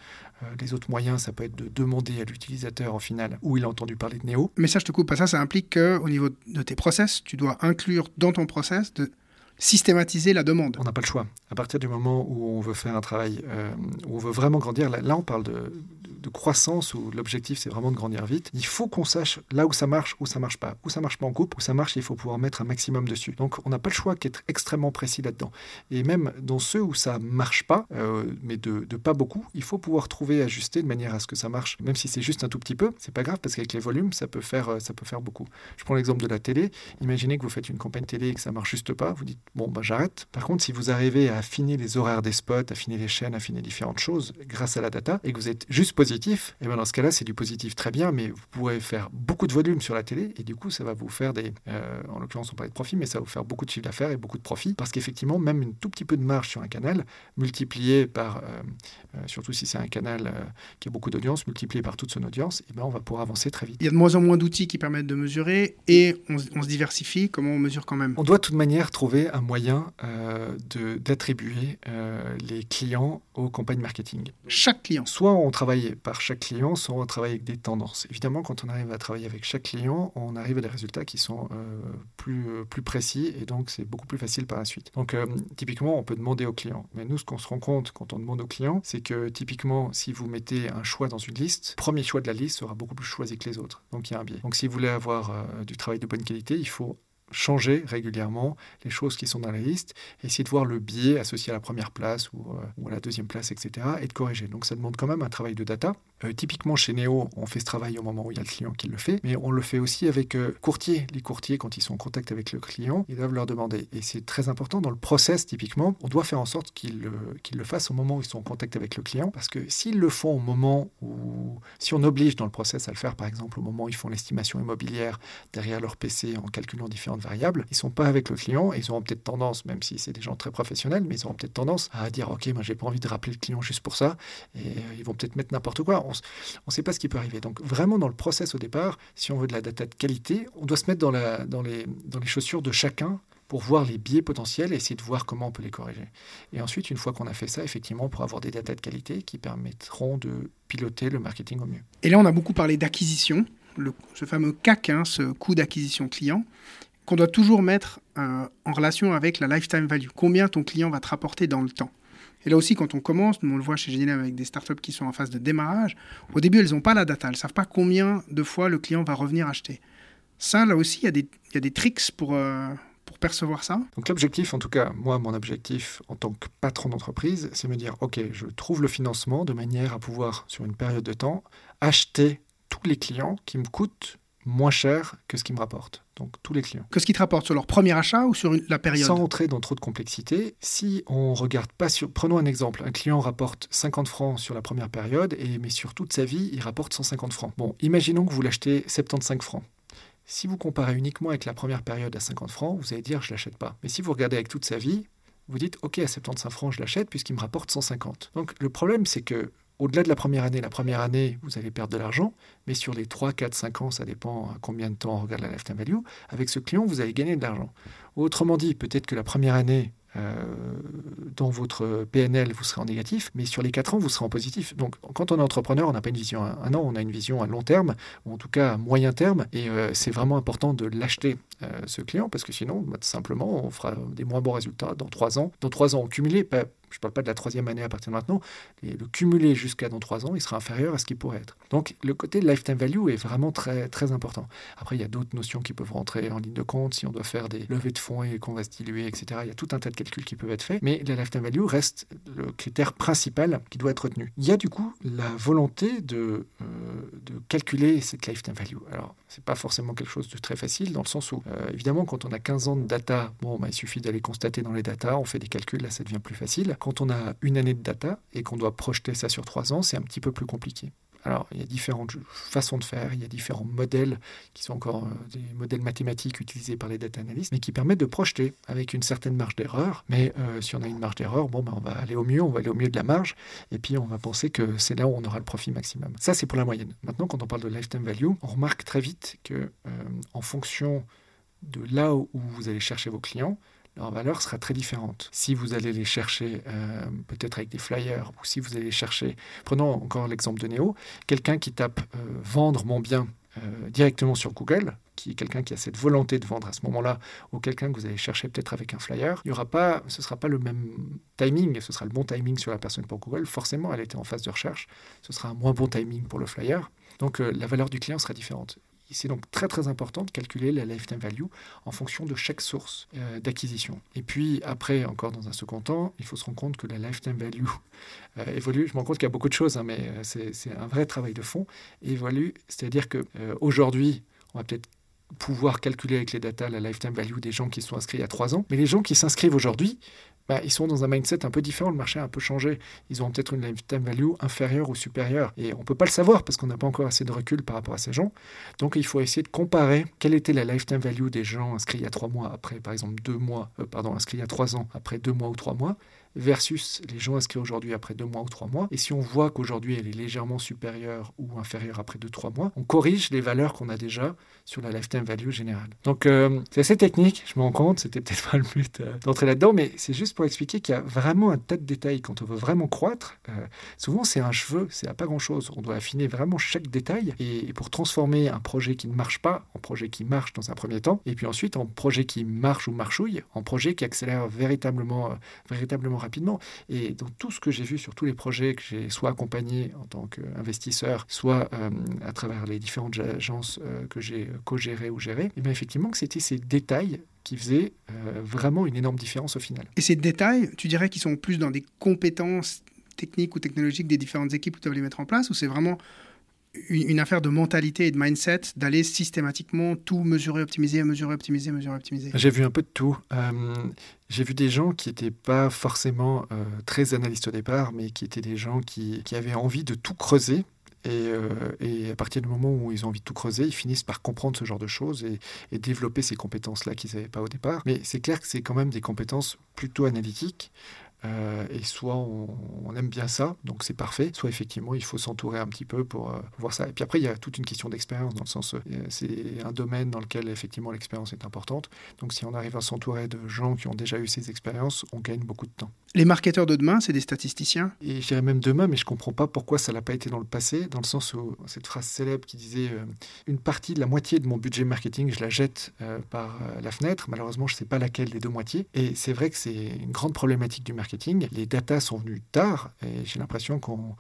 Euh, les autres moyens, ça peut être de demander à l'utilisateur au final où il a entendu parler de Neo. Mais ça, je te coupe, ça, ça implique qu'au niveau de tes process, tu dois inclure dans ton process de systématiser la demande. On n'a pas le choix. À partir du moment où on veut faire un travail, euh, où on veut vraiment grandir, là, on parle de, de croissance où l'objectif c'est vraiment de grandir vite, il faut qu'on sache là où ça marche, où ça marche pas. Où ça marche pas en coupe, où ça marche, il faut pouvoir mettre un maximum dessus. Donc on n'a pas le choix qu'être extrêmement précis là-dedans. Et même dans ceux où ça marche pas, euh, mais de, pas beaucoup, il faut pouvoir trouver, ajuster de manière à ce que ça marche. Même si c'est juste un tout petit peu, c'est pas grave parce qu'avec les volumes, ça peut faire, euh, ça peut faire beaucoup. Je prends l'exemple de la télé. Imaginez que vous faites une campagne télé et que ça marche juste pas. Vous dites bon bah j'arrête. Par contre, si vous arrivez à affiner les horaires des spots, affiner les chaînes, affiner différentes choses grâce à la data et que vous êtes juste positif, et eh ben dans ce cas-là, c'est du positif très bien, mais vous pourrez faire beaucoup de volume sur la télé et du coup, ça va vous faire des. Euh, en l'occurrence, on parlait de profit, mais ça va vous faire beaucoup de chiffre d'affaires et beaucoup de profit parce qu'effectivement, même une tout petit peu de marge sur un canal, multiplié par. Euh, euh, surtout si c'est un canal qui a beaucoup d'audience, multiplié par toute son audience, et eh ben on va pouvoir avancer très vite. Il y a de moins en moins d'outils qui permettent de mesurer et on, se diversifie. Comment on mesure quand même? On doit de toute manière trouver un moyen d'attribuer les clients aux campagnes marketing. Chaque client Soit on travaille par chaque client, soit on travaille avec des tendances. Évidemment, quand on arrive à travailler avec chaque client, on arrive à des résultats qui sont euh, plus, euh, plus précis et donc c'est beaucoup plus facile par la suite. Donc euh, typiquement, on peut demander au client. Mais nous, ce qu'on se rend compte quand on demande au client, c'est que typiquement, si vous mettez un choix dans une liste, le premier choix de la liste sera beaucoup plus choisi que les autres. Donc il y a un biais. Donc si vous voulez avoir du travail de bonne qualité, il faut changer régulièrement les choses qui sont dans la liste, essayer de voir le biais associé à la première place ou, ou, à la deuxième place, etc., et de corriger. Donc ça demande quand même un travail de data. Euh, typiquement chez Neo, on fait ce travail au moment où il y a le client qui le fait, mais on le fait aussi avec euh, courtiers. Les courtiers, quand ils sont en contact avec le client, ils doivent leur demander. Et c'est très important dans le process, typiquement, on doit faire en sorte qu'ils le, fassent au moment où ils sont en contact avec le client, parce que s'ils le font au moment où, si on oblige dans le process à le faire, par exemple, au moment où ils font l'estimation immobilière derrière leur PC en calculant différentes variables, ils sont pas avec le client, et ils auront peut-être tendance, même si c'est des gens très professionnels, mais ils auront peut-être tendance à dire, ok, moi j'ai pas envie de rappeler le client juste pour ça, et euh, ils vont peut-être mettre n'importe quoi on ne sait pas ce qui peut arriver. Donc vraiment dans le process au départ, si on veut de la data de qualité, on doit se mettre dans, les, chaussures de chacun pour voir les biais potentiels et essayer de voir comment on peut les corriger. Et ensuite, une fois qu'on a fait ça, effectivement, on pourra avoir des data de qualité qui permettront de piloter le marketing au mieux. Et là, on a beaucoup parlé d'acquisition, ce fameux CAC, hein, ce coût d'acquisition client, qu'on doit toujours mettre euh, en relation avec la lifetime value. Combien ton client va te rapporter dans le temps? Et là aussi, quand on commence, on le voit chez Génial avec des startups qui sont en phase de démarrage, au début, elles n'ont pas la data, elles ne savent pas combien de fois le client va revenir acheter. Ça, là aussi, il y, a des, y tricks pour, euh, pour percevoir ça. Donc l'objectif, en tout cas, moi, mon objectif en tant que patron d'entreprise, c'est me dire, OK, je trouve le financement de manière à pouvoir, sur une période de temps, acheter tous les clients qui me coûtent moins cher que ce qui me rapporte donc tous les clients. Que ce qui te rapporte sur leur premier achat ou sur la période Sans entrer dans trop de complexité, si on regarde pas sur... Prenons un exemple, un client rapporte 50 francs sur la première période, et, mais sur toute sa vie, il rapporte 150 francs. Bon, imaginons que vous l'achetez 75 francs. Si vous comparez uniquement avec la première période à 50 francs, vous allez dire je l'achète pas. Mais si vous regardez avec toute sa vie, vous dites ok à 75 francs je l'achète puisqu'il me rapporte 150. Donc le problème c'est que au-delà de la première année, la première année, vous allez perdre de l'argent, mais sur les 3, 4, 5 ans, ça dépend combien de temps on regarde la lifetime value, avec ce client, vous allez gagner de l'argent. Autrement dit, peut-être que la première année, euh, dans votre PNL, vous serez en négatif, mais sur les 4 ans, vous serez en positif. Donc, quand on est entrepreneur, on n'a pas une vision à un an, on a une vision à long terme, ou en tout cas à moyen terme, et euh, c'est vraiment important de l'acheter, euh, ce client, parce que sinon, bah, simplement, on fera des moins bons résultats dans 3 ans. Dans 3 ans, cumulé, pas, je ne parle pas de la troisième année à partir de maintenant, le cumulé jusqu'à dans trois ans, il sera inférieur à ce qu'il pourrait être. Donc le côté lifetime value est vraiment très, très important. Après, il y a d'autres notions qui peuvent rentrer en ligne de compte, si on doit faire des levées de fonds et qu'on va se diluer, etc. Il y a tout un tas de calculs qui peuvent être faits, mais la lifetime value reste le critère principal qui doit être retenu. Il y a du coup la volonté de, euh, de calculer cette lifetime value. Alors, ce n'est pas forcément quelque chose de très facile, dans le sens où, euh, évidemment, quand on a 15 ans de data, bon, bah, il suffit d'aller constater dans les data, on fait des calculs, là, ça devient plus facile. Quand on a une année de data et qu'on doit projeter ça sur trois ans, c'est un petit peu plus compliqué. Alors, il y a différentes façons de faire, il y a différents modèles qui sont encore euh, des modèles mathématiques utilisés par les data analysts, mais qui permettent de projeter avec une certaine marge d'erreur. Mais euh, si on a une marge d'erreur, bon, ben, on va aller au mieux, on va aller au mieux de la marge, et puis on va penser que c'est là où on aura le profit maximum. Ça, c'est pour la moyenne. Maintenant, quand on parle de lifetime value, on remarque très vite que, euh, en fonction de là où vous allez chercher vos clients, leur valeur sera très différente. Si vous allez les chercher euh, peut-être avec des flyers, ou si vous allez chercher, prenons encore l'exemple de Néo, quelqu'un qui tape euh, vendre mon bien euh, directement sur Google, qui est quelqu'un qui a cette volonté de vendre à ce moment-là, ou quelqu'un que vous allez chercher peut-être avec un flyer, il y aura pas, ce ne sera pas le même timing, ce sera le bon timing sur la personne pour Google. Forcément, elle était en phase de recherche, ce sera un moins bon timing pour le flyer. Donc la valeur du client sera différente. C'est donc très très important de calculer la lifetime value en fonction de chaque source euh, d'acquisition. Et puis après, encore dans un second temps, il faut se rendre compte que la lifetime value euh, évolue. Je me rends compte qu'il y a beaucoup de choses, hein, mais euh, c'est un vrai travail de fond. Évolue, c'est-à-dire que aujourd'hui, on va peut-être pouvoir calculer avec les data la lifetime value des gens qui sont inscrits il y a trois ans. Mais les gens qui s'inscrivent aujourd'hui, bah, ils sont dans un mindset un peu différent. Le marché a un peu changé. Ils ont peut-être une lifetime value inférieure ou supérieure. Et on ne peut pas le savoir parce qu'on n'a pas encore assez de recul par rapport à ces gens. Donc il faut essayer de comparer quelle était la lifetime value des gens inscrits il y a trois mois après, par exemple, deux mois, euh, pardon, inscrits il y a trois ans après deux mois ou trois mois, versus les gens inscrits aujourd'hui après deux mois ou trois mois. Et si on voit qu'aujourd'hui elle est légèrement supérieure ou inférieure après deux, trois mois, on corrige les valeurs qu'on a déjà sur la lifetime value générale. Donc euh, c'est assez technique, je me rends compte, c'était peut-être pas le but euh, d'entrer là-dedans, mais c'est juste pour expliquer qu'il y a vraiment un tas de détails. Quand on veut vraiment croître, euh, souvent c'est un cheveu, c'est à pas grand-chose. On doit affiner vraiment chaque détail et pour transformer un projet qui ne marche pas en projet qui marche dans un premier temps, et puis ensuite en projet qui marche ou marchouille, en projet qui accélère véritablement, véritablement rapidement. Et dans tout ce que j'ai vu sur tous les projets que j'ai soit accompagné en tant qu'investisseur, soit euh, à travers les différentes agences euh, que j'ai co-gérées ou gérées, et eh bien effectivement que c'était ces détails qui faisaient euh, vraiment une énorme différence au final. Et ces détails, tu dirais qu'ils sont plus dans des compétences techniques ou technologiques des différentes équipes qui doivent les mettre en place, ou c'est vraiment une affaire de mentalité et de mindset, d'aller systématiquement tout mesurer, optimiser, mesurer, optimiser, mesurer, optimiser? J'ai vu un peu de tout. Euh, j'ai vu des gens qui n'étaient pas forcément euh, très analystes au départ, mais qui étaient des gens qui, avaient envie de tout creuser. Et, euh, et, à partir du moment où ils ont envie de tout creuser, ils finissent par comprendre ce genre de choses et, et développer ces compétences-là qu'ils n'avaient pas au départ. Mais c'est clair que c'est quand même des compétences plutôt analytiques. Euh, et soit on, aime bien ça, donc c'est parfait, soit effectivement il faut s'entourer un petit peu pour, euh, voir ça. Et puis après, il y a toute une question d'expérience, dans le sens, euh, c'est un domaine dans lequel effectivement l'expérience est importante. Donc si on arrive à s'entourer de gens qui ont déjà eu ces expériences, on gagne beaucoup de temps. Les marketeurs de demain, c'est des statisticiens? Et je dirais même demain, mais je ne comprends pas pourquoi ça l'a pas été dans le passé, dans le sens où cette phrase célèbre qui disait une partie de la moitié de mon budget marketing, je la jette par la fenêtre. Malheureusement, je ne sais pas laquelle des deux moitiés. Et c'est vrai que c'est une grande problématique du marketing les datas sont venues tard et j'ai l'impression qu'on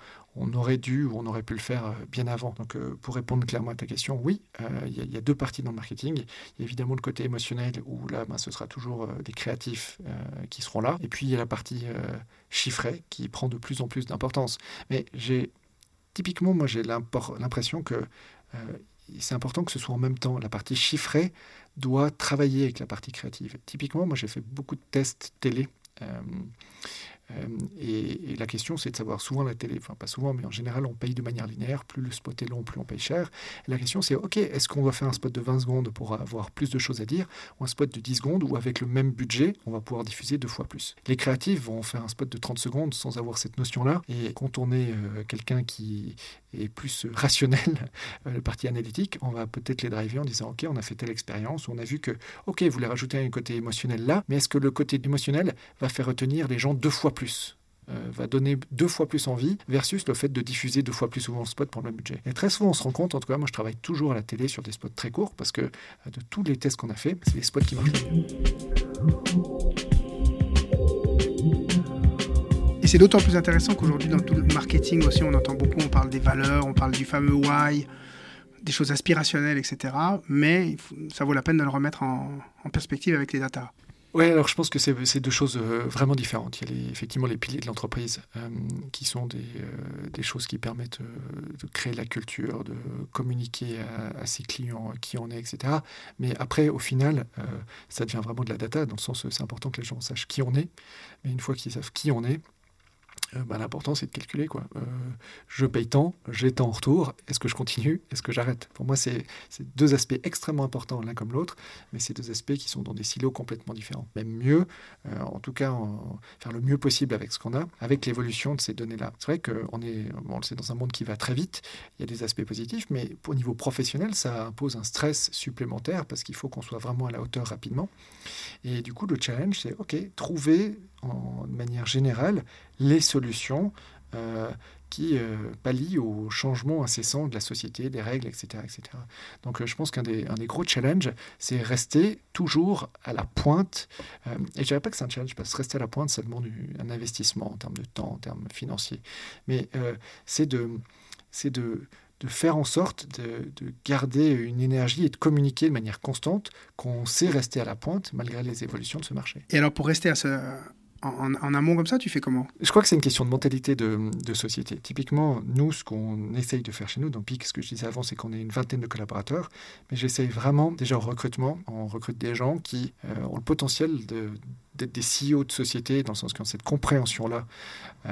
aurait dû ou on aurait pu le faire euh, bien avant. Donc euh, pour répondre clairement à ta question, oui, euh, il y, a deux parties dans le marketing. Il y a évidemment le côté émotionnel où là, ben, ce sera toujours des créatifs qui seront là. Et puis il y a la partie chiffrée qui prend de plus en plus d'importance. Mais j'ai typiquement, moi j'ai l'impression que c'est important que ce soit en même temps. La partie chiffrée doit travailler avec la partie créative. Typiquement, moi j'ai fait beaucoup de tests télé euh, et, la question, c'est de savoir, souvent la télé, enfin pas souvent, mais en général, on paye de manière linéaire. Plus le spot est long, plus on paye cher. la question, c'est, OK, est-ce qu'on va faire un spot de 20 secondes pour avoir plus de choses à dire, ou un spot de 10 secondes, où avec le même budget, on va pouvoir diffuser deux fois plus? Les créatifs vont faire un spot de 30 secondes sans avoir cette notion-là. Et quand on est quelqu'un qui est plus rationnel, le parti analytique, on va peut-être les driver en disant, OK, on a fait telle expérience, on a vu que, OK, vous voulez rajouter un côté émotionnel là, mais est-ce que le côté émotionnel va faire retenir les gens deux fois plus euh, va donner deux fois plus envie versus le fait de diffuser deux fois plus souvent le spot pour le même budget. Et très souvent, on se rend compte, en tout cas, moi je travaille toujours à la télé sur des spots très courts parce que euh, de tous les tests qu'on a fait, c'est les spots qui marchent le mieux. Et c'est d'autant plus intéressant qu'aujourd'hui, dans tout le marketing aussi, on entend beaucoup, on parle des valeurs, on parle du fameux why, des choses aspirationnelles, etc. Mais ça vaut la peine de le remettre en, en perspective avec les data. Oui, alors je pense que c'est deux choses euh, vraiment différentes. Il y a les, effectivement les piliers de l'entreprise euh, qui sont des, euh, des, choses qui permettent de créer la culture, de communiquer à, ses clients qui on est, etc. Mais après, au final, ça devient vraiment de la data, dans le sens c'est important que les gens sachent qui on est. Mais une fois qu'ils savent qui on est, bah, l'important c'est de calculer quoi. Euh, je paye tant, j'ai tant en retour, est-ce que je continue, est-ce que j'arrête? Pour moi c'est deux aspects extrêmement importants l'un comme l'autre, mais c'est deux aspects qui sont dans des silos complètement différents. Même mieux, euh, en tout cas faire le mieux possible avec ce qu'on a, avec l'évolution de ces données-là. C'est vrai qu'on est, c'est dans un monde qui va très vite, il y a des aspects positifs, mais au niveau professionnel ça impose un stress supplémentaire parce qu'il faut qu'on soit vraiment à la hauteur rapidement. Et du coup le challenge c'est ok, trouver en, de manière générale les solutions euh, qui euh, pallient au changement incessant de la société, des règles, etc. etc. Donc euh, je pense qu'un des, des, gros challenges, c'est rester toujours à la pointe. et je ne dirais pas que c'est un challenge, parce que rester à la pointe, ça demande un investissement en termes de temps, en termes financiers. Mais c'est de... C'est de de faire en sorte de, de, garder une énergie et de communiquer de manière constante qu'on sait rester à la pointe malgré les évolutions de ce marché. Et alors pour rester à ce, en, amont comme ça, tu fais comment? Je crois que c'est une question de mentalité de, société. Typiquement, nous, ce qu'on essaye de faire chez nous, dans PIC, ce que je disais avant, c'est qu'on est une vingtaine de collaborateurs, mais j'essaye vraiment, déjà en recrutement, on recrute des gens qui euh, ont le potentiel d'être des CEO de société, dans le sens qu'ils ont cette compréhension-là. Euh,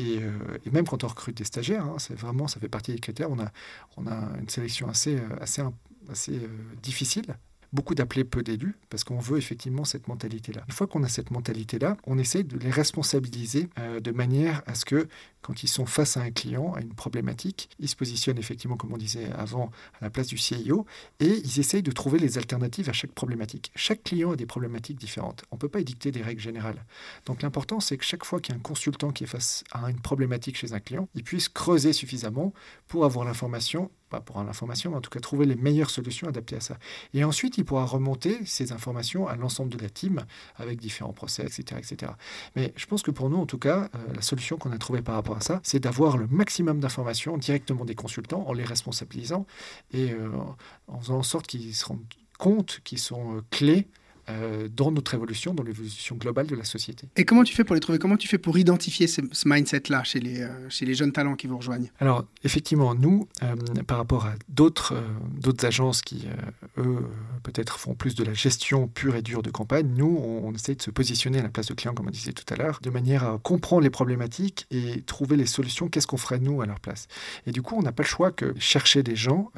euh, et, même quand on recrute des stagiaires, hein, c'est vraiment, ça fait partie des critères. On a, on a une sélection assez, assez, assez difficile beaucoup d'appelés, peu d'élus, parce qu'on veut effectivement cette mentalité-là. Une fois qu'on a cette mentalité-là, on essaie de les responsabiliser euh, de manière à ce que, quand ils sont face à un client, à une problématique, ils se positionnent effectivement, comme on disait avant, à la place du CIO, et ils essayent de trouver les alternatives à chaque problématique. Chaque client a des problématiques différentes. On ne peut pas édicter des règles générales. Donc l'important, c'est que chaque fois qu'il y a un consultant qui est face à une problématique chez un client, il puisse creuser suffisamment pour avoir l'information pas pour l'information, mais en tout cas trouver les meilleures solutions adaptées à ça. Et ensuite, il pourra remonter ces informations à l'ensemble de la team avec différents process, etc. etc. Mais je pense que pour nous, en tout cas, euh, la solution qu'on a trouvée par rapport à ça, c'est d'avoir le maximum d'informations directement des consultants en les responsabilisant et euh, en faisant en sorte qu'ils se rendent compte qu'ils sont euh, clés euh, dans notre évolution, dans l'évolution globale de la société. Et comment tu fais pour les trouver? Comment tu fais pour identifier ce, mindset-là chez les, euh, chez les jeunes talents qui vous rejoignent? Alors, effectivement, nous, euh, par rapport à d'autres d'autres agences qui, eux, peut-être font plus de la gestion pure et dure de campagne, nous, on, essaie de se positionner à la place de client, comme on disait tout à l'heure, de manière à comprendre les problématiques et trouver les solutions. Qu'est-ce qu'on ferait, nous, à leur place? Et du coup, on n'a pas le choix que chercher des gens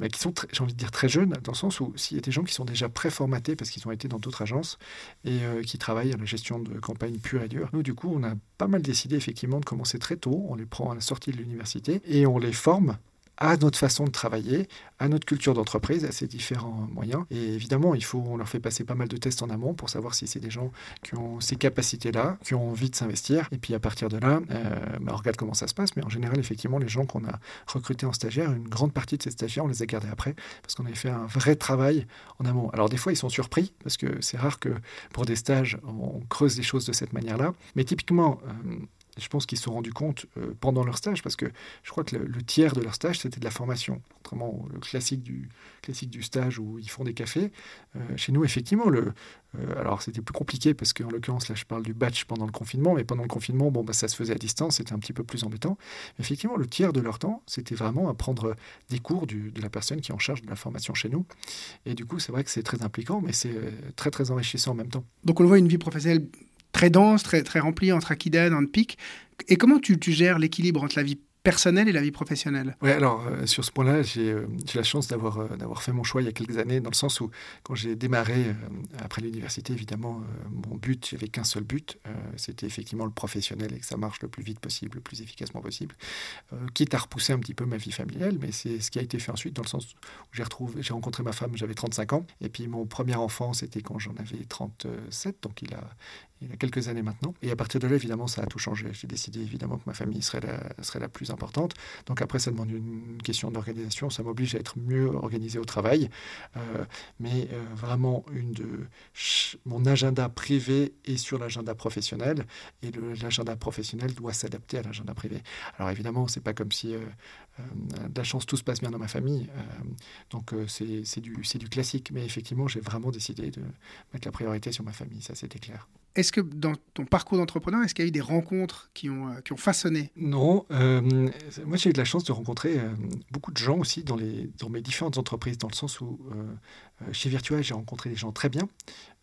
bah, qui sont, j'ai envie de dire, très jeunes, dans le sens où s'il y a des gens qui sont déjà préformatés parce qu'ils ont été dans d'autres agences et euh, qui travaillent à la gestion de campagne pure et dure. Nous, du coup, on a pas mal décidé effectivement de commencer très tôt. On les prend à la sortie de l'université et on les forme à notre façon de travailler, à notre culture d'entreprise, à ces différents moyens. Et évidemment, il faut, on leur fait passer pas mal de tests en amont pour savoir si c'est des gens qui ont ces capacités-là, qui ont envie de s'investir. Et puis à partir de là, euh, bah, on regarde comment ça se passe. Mais en général, effectivement, les gens qu'on a recrutés en stagiaire, une grande partie de ces stagiaires, on les a gardés après parce qu'on avait fait un vrai travail en amont. Alors des fois, ils sont surpris parce que c'est rare que pour des stages, on creuse les choses de cette manière-là. Mais typiquement, euh, je pense qu'ils se sont rendus compte euh, pendant leur stage, parce que je crois que le, tiers de leur stage, c'était de la formation. Contrairement au classique du, classique du stage où ils font des cafés. Euh, chez nous, effectivement, le, euh, alors c'était plus compliqué, parce qu'en l'occurrence, là, je parle du batch pendant le confinement, mais pendant le confinement, bon, bah, ça se faisait à distance, c'était un petit peu plus embêtant. Mais effectivement, le tiers de leur temps, c'était vraiment à prendre des cours de la personne qui est en charge de la formation chez nous. Et du coup, c'est vrai que c'est très impliquant, mais c'est très, très enrichissant en même temps. Donc on le voit, une vie professionnelle très dense, très, très rempli entre Aquitaine, en pic. Et comment tu, tu gères l'équilibre entre la vie personnelle et la vie professionnelle? Oui, alors euh, sur ce point-là, j'ai euh, la chance d'avoir euh, d'avoir fait mon choix il y a quelques années, dans le sens où quand j'ai démarré après l'université, évidemment, mon but, j'avais qu'un seul but, c'était effectivement le professionnel et que ça marche le plus vite possible, le plus efficacement possible, quitte à repousser un petit peu ma vie familiale, mais c'est ce qui a été fait ensuite, dans le sens où j'ai rencontré ma femme, j'avais 35 ans, et puis mon premier enfant, c'était quand j'en avais 37, donc il a, il y a quelques années maintenant. Et à partir de là, évidemment, ça a tout changé. J'ai décidé évidemment que ma famille serait la, plus importante. Donc après, ça demande une question d'organisation. Ça m'oblige à être mieux organisé au travail. Euh, mais euh, vraiment, une de, mon agenda privé est sur l'agenda professionnel. Et l'agenda professionnel doit s'adapter à l'agenda privé. Alors évidemment, c'est pas comme si euh, de la chance, tout se passe bien dans ma famille. donc c'est du, du classique. Mais effectivement, j'ai vraiment décidé de mettre la priorité sur ma famille. Ça, c'était clair. Est-ce que dans ton parcours d'entrepreneur, est-ce qu'il y a eu des rencontres qui ont, euh, façonné? Non. Euh, moi, j'ai eu de la chance de rencontrer euh, beaucoup de gens aussi dans mes différentes entreprises, dans le sens où chez Virtua, j'ai rencontré des gens très bien,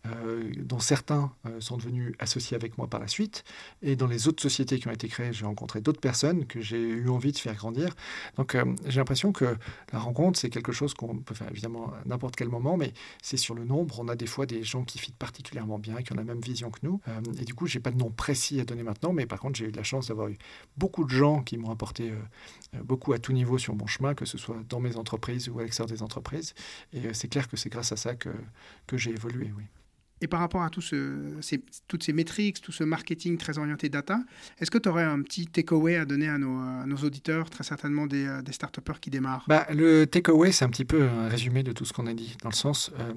euh, dont certains euh, sont devenus associés avec moi par la suite. Et dans les autres sociétés qui ont été créées, j'ai rencontré d'autres personnes que j'ai eu envie de faire grandir. Donc euh, j'ai l'impression que la rencontre, c'est quelque chose qu'on peut faire évidemment à n'importe quel moment, mais c'est sur le nombre. On a des fois des gens qui fitent particulièrement bien, qui ont la même vision que nous. et du coup, j'ai pas de nom précis à donner maintenant, mais par contre, j'ai eu la chance d'avoir eu beaucoup de gens qui m'ont apporté beaucoup à tout niveau sur mon chemin, que ce soit dans mes entreprises ou à l'extérieur des entreprises. Et c'est clair que c'est grâce à ça que, que j'ai évolué, oui. Et par rapport à toutes ces métriques, tout ce marketing très orienté data, est-ce que tu aurais un petit takeaway à donner à nos, auditeurs, très certainement des, euh, des start qui démarrent? Bah, Le takeaway, c'est un petit peu un résumé de tout ce qu'on a dit, dans le sens, euh,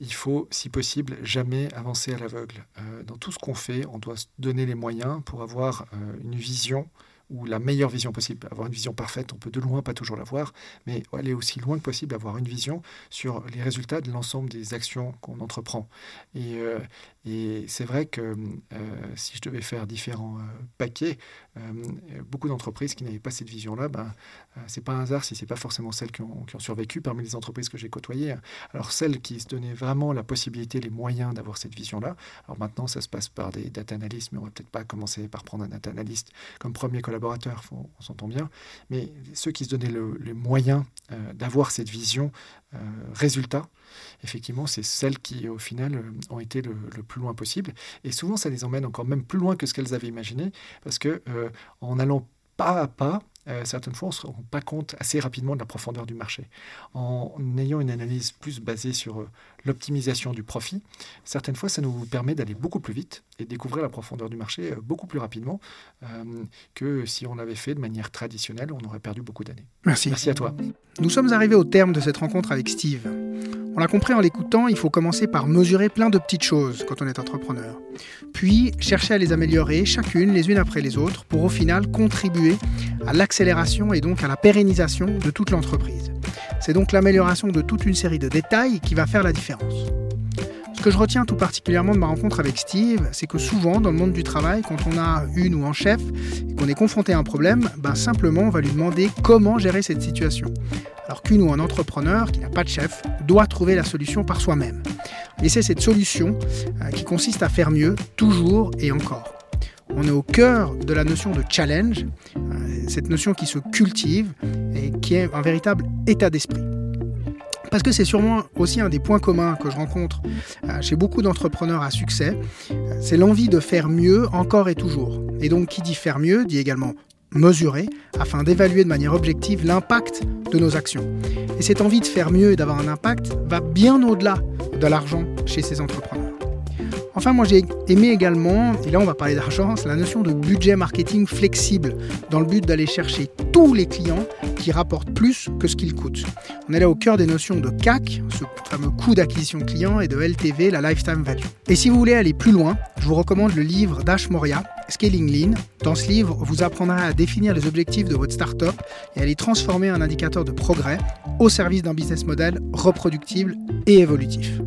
il faut, si possible, jamais avancer à l'aveugle. Euh, dans tout ce qu'on fait, on doit se donner les moyens pour avoir une vision ou la meilleure vision possible. Avoir une vision parfaite, on peut de loin pas toujours l'avoir, mais aller aussi loin que possible, avoir une vision sur les résultats de l'ensemble des actions qu'on entreprend. Et, euh, c'est vrai que euh, si je devais faire différents euh, paquets, beaucoup d'entreprises qui n'avaient pas cette vision-là, ben, c'est pas un hasard si c'est pas forcément celles qui ont, qui ont, survécu parmi les entreprises que j'ai côtoyées. Alors celles qui se donnaient vraiment la possibilité, les moyens d'avoir cette vision-là. Alors maintenant, ça se passe par des data analysts, mais on va peut-être pas commencer par prendre un data analyst comme premier collaborateur on s'entend bien, mais ceux qui se donnaient les moyens euh, d'avoir cette vision euh, résultat, effectivement, c'est celles qui, au final, euh, ont été le, plus loin possible. Et souvent, ça les emmène encore même plus loin que ce qu'elles avaient imaginé, parce que en allant pas à pas, euh, certaines fois, on ne se rend pas compte assez rapidement de la profondeur du marché. En ayant une analyse plus basée sur euh, l'optimisation du profit, certaines fois, ça nous permet d'aller beaucoup plus vite et découvrir la profondeur du marché euh, beaucoup plus rapidement que si on l'avait fait de manière traditionnelle, on aurait perdu beaucoup d'années. Merci. Merci à toi. Nous sommes arrivés au terme de cette rencontre avec Steve. On l'a compris en l'écoutant, il faut commencer par mesurer plein de petites choses quand on est entrepreneur. Puis chercher à les améliorer chacune les unes après les autres pour au final contribuer à l'accélération et donc à la pérennisation de toute l'entreprise. C'est donc l'amélioration de toute une série de détails qui va faire la différence. Ce que je retiens tout particulièrement de ma rencontre avec Steve, c'est que souvent dans le monde du travail, quand on a une ou un chef et qu'on est confronté à un problème, ben simplement on va lui demander comment gérer cette situation. Alors qu'une ou un entrepreneur qui n'a pas de chef doit trouver la solution par soi-même. Et c'est cette solution euh, qui consiste à faire mieux toujours et encore. On est au cœur de la notion de challenge, euh, cette notion qui se cultive et qui est un véritable état d'esprit. Parce que c'est sûrement aussi un des points communs que je rencontre euh, chez beaucoup d'entrepreneurs à succès, euh, c'est l'envie de faire mieux encore et toujours. Et donc qui dit faire mieux dit également mesurer afin d'évaluer de manière objective l'impact de nos actions. Et cette envie de faire mieux et d'avoir un impact va bien au-delà de l'argent chez ces entrepreneurs. Enfin, moi j'ai aimé également, et là on va parler d'argent, la notion de budget marketing flexible, dans le but d'aller chercher tous les clients qui rapportent plus que ce qu'ils coûtent. On est là au cœur des notions de CAC, ce fameux coût d'acquisition client, et de LTV, la lifetime value. Et si vous voulez aller plus loin, je vous recommande le livre d'Ash Moria, Scaling Lean. Dans ce livre, vous apprendrez à définir les objectifs de votre startup et à les transformer en indicateur de progrès au service d'un business model reproductible et évolutif.